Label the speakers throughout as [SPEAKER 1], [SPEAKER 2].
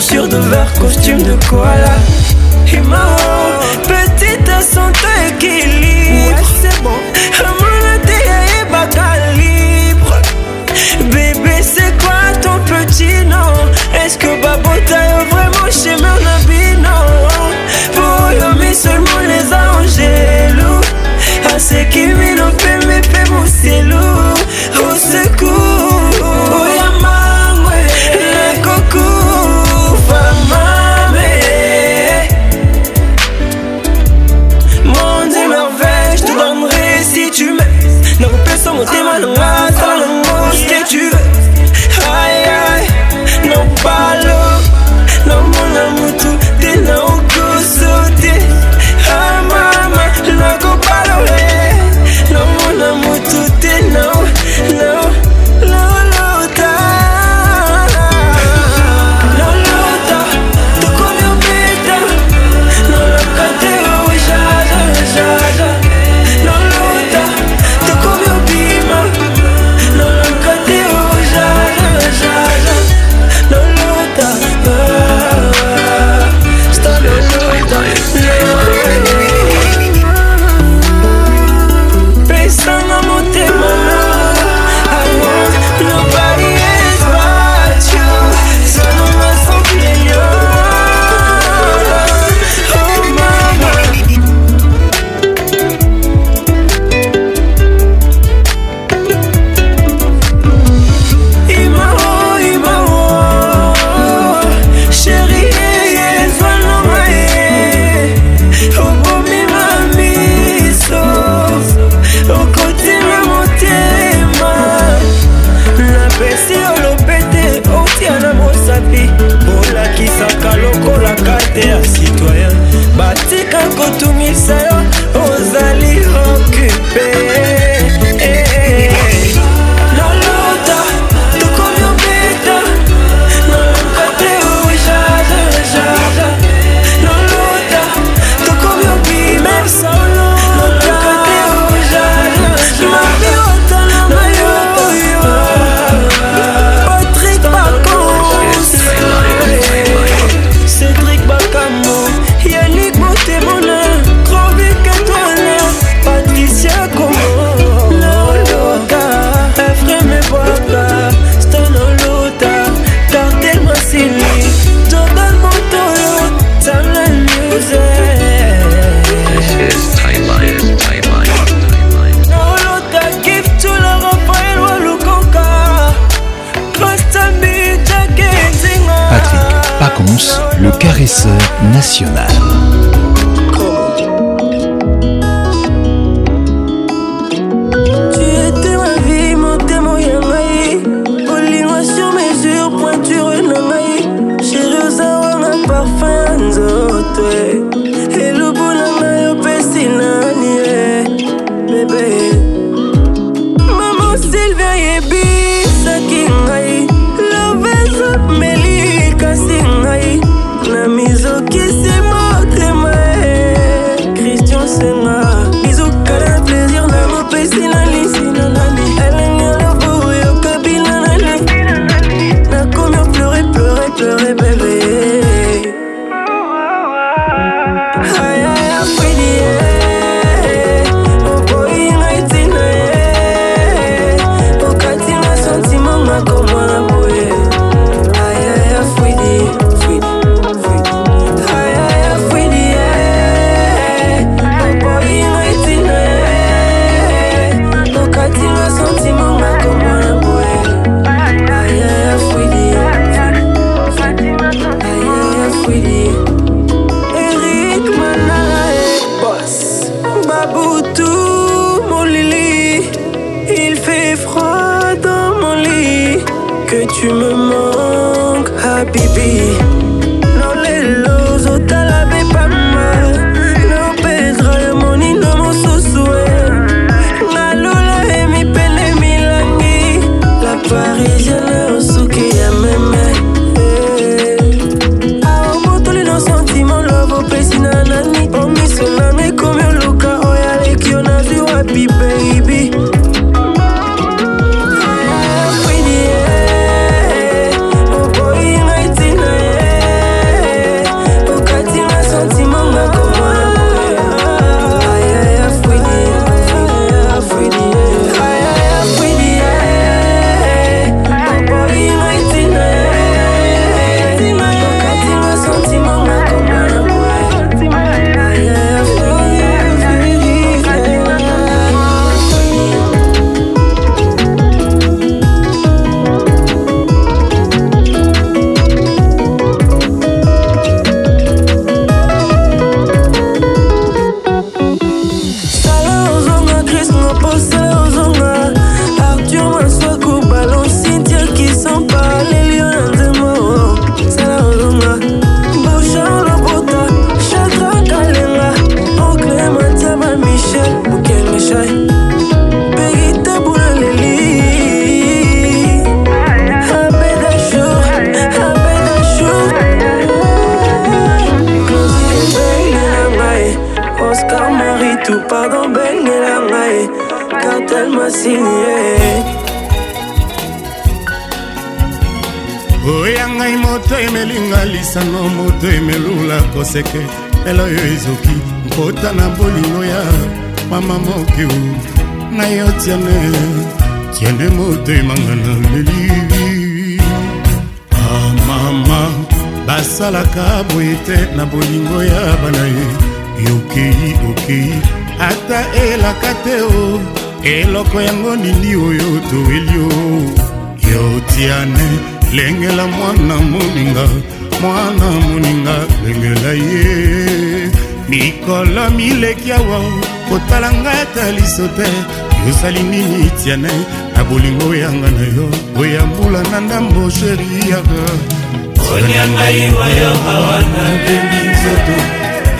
[SPEAKER 1] chaussures de verre, costume de koala. Et
[SPEAKER 2] Nourrisseur national.
[SPEAKER 1] froid dans mon lit, que tu me manques, Habibi. non le lozo talabe.
[SPEAKER 3] silie eh. oya ngai moto emelinga lisano moto emelula koseke elo oyo ezoki nkota na bolingo ya mama mokiu na yo tiane tiane motemanga na lelivi amama ah, basalaka boye te na bolingo ya bana ye yokei okei ata elaka te o eloko yango nini oyo toweli yo yotiane lengela mwana moninga mwana moninga lengela ye mikolo mileki awa kotala ngai ata liso te yosali nini tiane na bolingo oyanga na yo oya mbula
[SPEAKER 4] na ndambo
[SPEAKER 3] sheri
[SPEAKER 4] yaka olia ngai oyo awa na bembi nzoto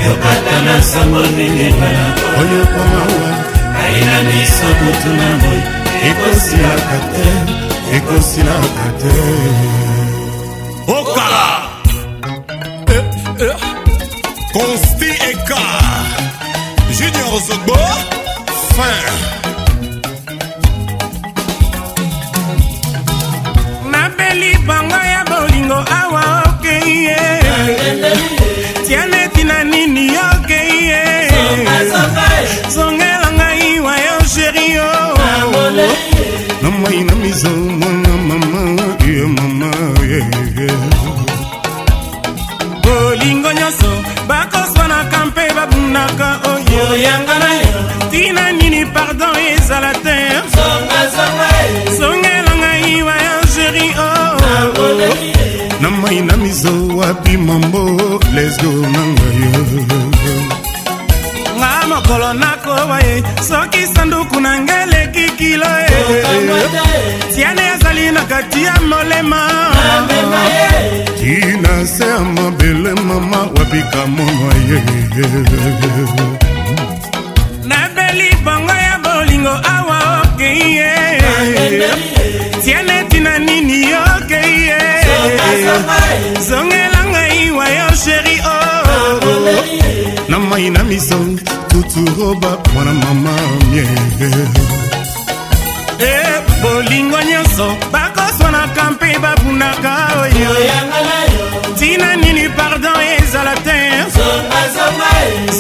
[SPEAKER 4] yokata na sango ndenge bala oyo komawa ayinanisa motu na moi ekosilaka te ekosilaka te okala consti eh, eh,
[SPEAKER 5] eka junior zogbo fin nabeli bango mizo wapi mambo lesgo na ngai nga mokolo nakoba ye soki sanduku na ngai eleki kilo e tiane azali na kati ya molema tina se ya mabele mama wabika mono ye nabeli bongo ya bolingo awa okeye okay, yeah. zongela ngai wa yo sheri o oh. na mai na misong tuturoba mwana mama mie e bolingo nyonso bakoswanaka mpe babunaka oyo ntina nini pardon ezala te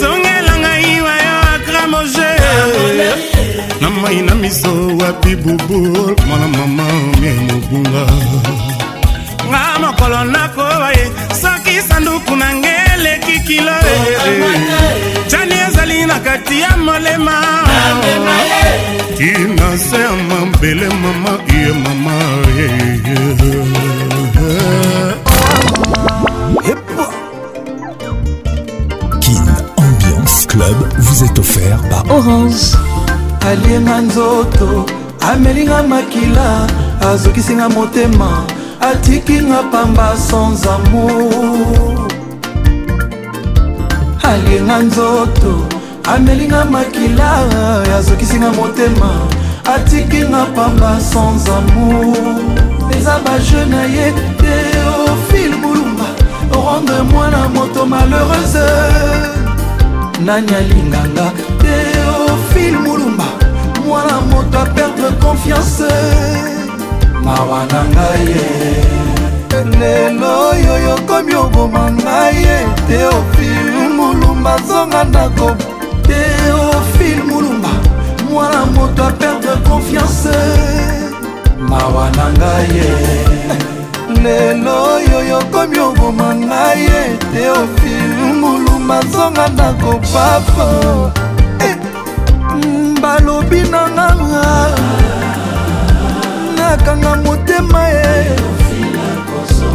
[SPEAKER 5] zongela ngai wa yo akramoje na mai na miso wapi bubul mwana mama mie mobunga nga mokolo nakoba ye soki sanduku na nge eleki kilo e. jani ezali na kati ya molema
[SPEAKER 2] tina se ya mabele mama ye mama kin ambiance club vous est offert par orange alienga
[SPEAKER 6] nzoto amelinga makila azokisinga motema atikinga pamba sans amour alienga nzoto amelinga makila azokisinga motema atikinga pamba sans amour eza baje na ye te ofil bulumba rendre mwana moto malheureuse nani alinganga te ofil mulumba mwana moto aperdre confiance mawa na ngai ye e. e. lelo oyo yokomi oboma ngai ye teofil mulumba zonga ndako teofil mulumba mwana moto aperdre confiance mawa na ngai ye lelo oyo yokomi oboma ngai ye teofil mulumba zonga ndako papa eh, balobi na nganga akanga motema ye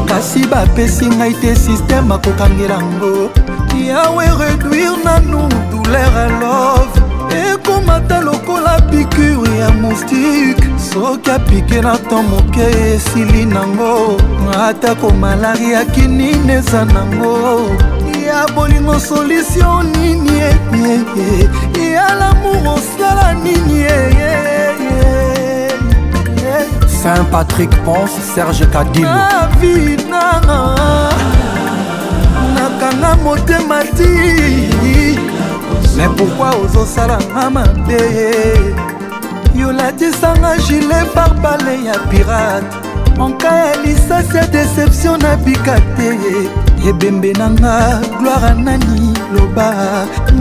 [SPEAKER 6] kasi bapesi ngai te sisteme akokangela ngo yawe réduire nanu douleur a love ekomata lokola pikure ya moustike soki apike na to moke esili nango atako malaria kinini eza nango ya bolingo solution nini ya lamour osala nini yeye
[SPEAKER 7] Saint Patrick Ponce Serge Kadim
[SPEAKER 8] David nanga nakanga motema ti mais pourquoi ozosalanga mabe yolatisanga gilet barbale ya pirate monka ya lisasi ya deception nabika te ebembe nanga gloire anani loba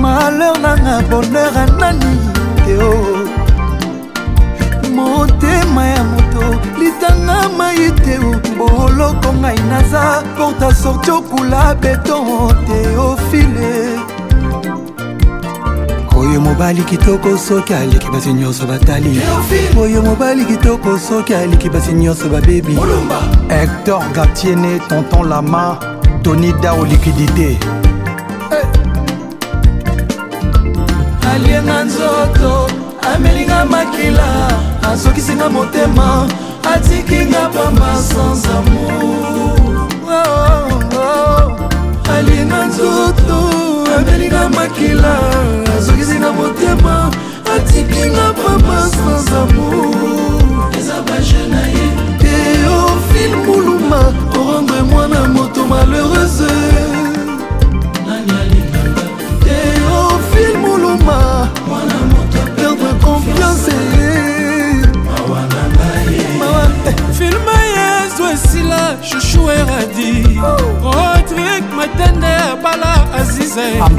[SPEAKER 8] malheur nanga bonheur anani eo motema ya atanga mai te boloko ngai naza porta sorti okula beton teofile oyo
[SPEAKER 9] mobali kitoko soki aliki basi nyonso batali oyo mobali kitoko soki aliki basi nyonso babebi hector gatiene tonton lama tony dao likidité hey. alienga
[SPEAKER 10] nzoto amelinga makila asokisinga motema atikinga mama sans amour oh, oh, oh. alina nzutu amelinga makila azokisi na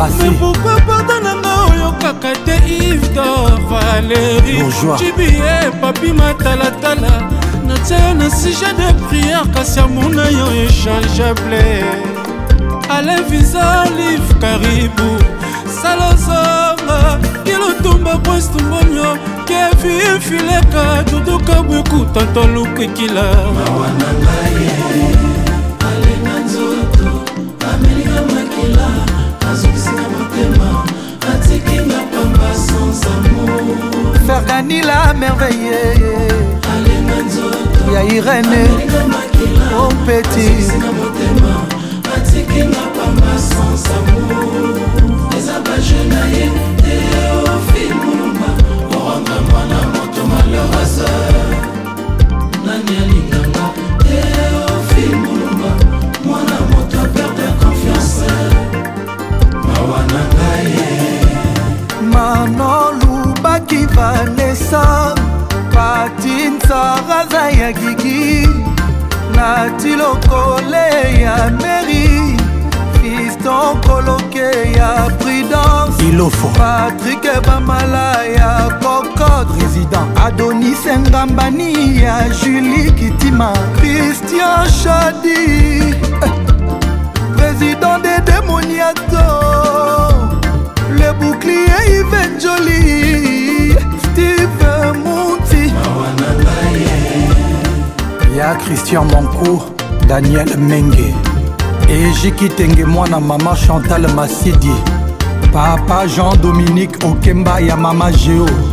[SPEAKER 11] basepourkua porta nanga oyokaka te ivdor valeri jibie eh, papi matalatala natia yo na sujet de priere kasi amona yo échangeable ale visa live karibu salozonga kilotumba kwestumbono kevin fileka tutukabwekuta tolukikila
[SPEAKER 10] Ferdani
[SPEAKER 12] la merveille ya Irene oh petit atikinga pamba sans
[SPEAKER 10] amour eza bajene na ye te ofi mulumba oronga mwana moto malheurese nani alinganga te ofi mulumba
[SPEAKER 13] vanesa patintsara aza ya gigi nati lokole ya meri fiston koloke ya prudence ilofo patrik bamala ya cocote président adonis engambani ya julie kitima christian shadi président de demoniato le bouclier ivenjoli steve monti
[SPEAKER 14] ya christian mancour daniel menge ejiki tenge mwana mama chantal masidi papa jean dominique okemba ya mama géo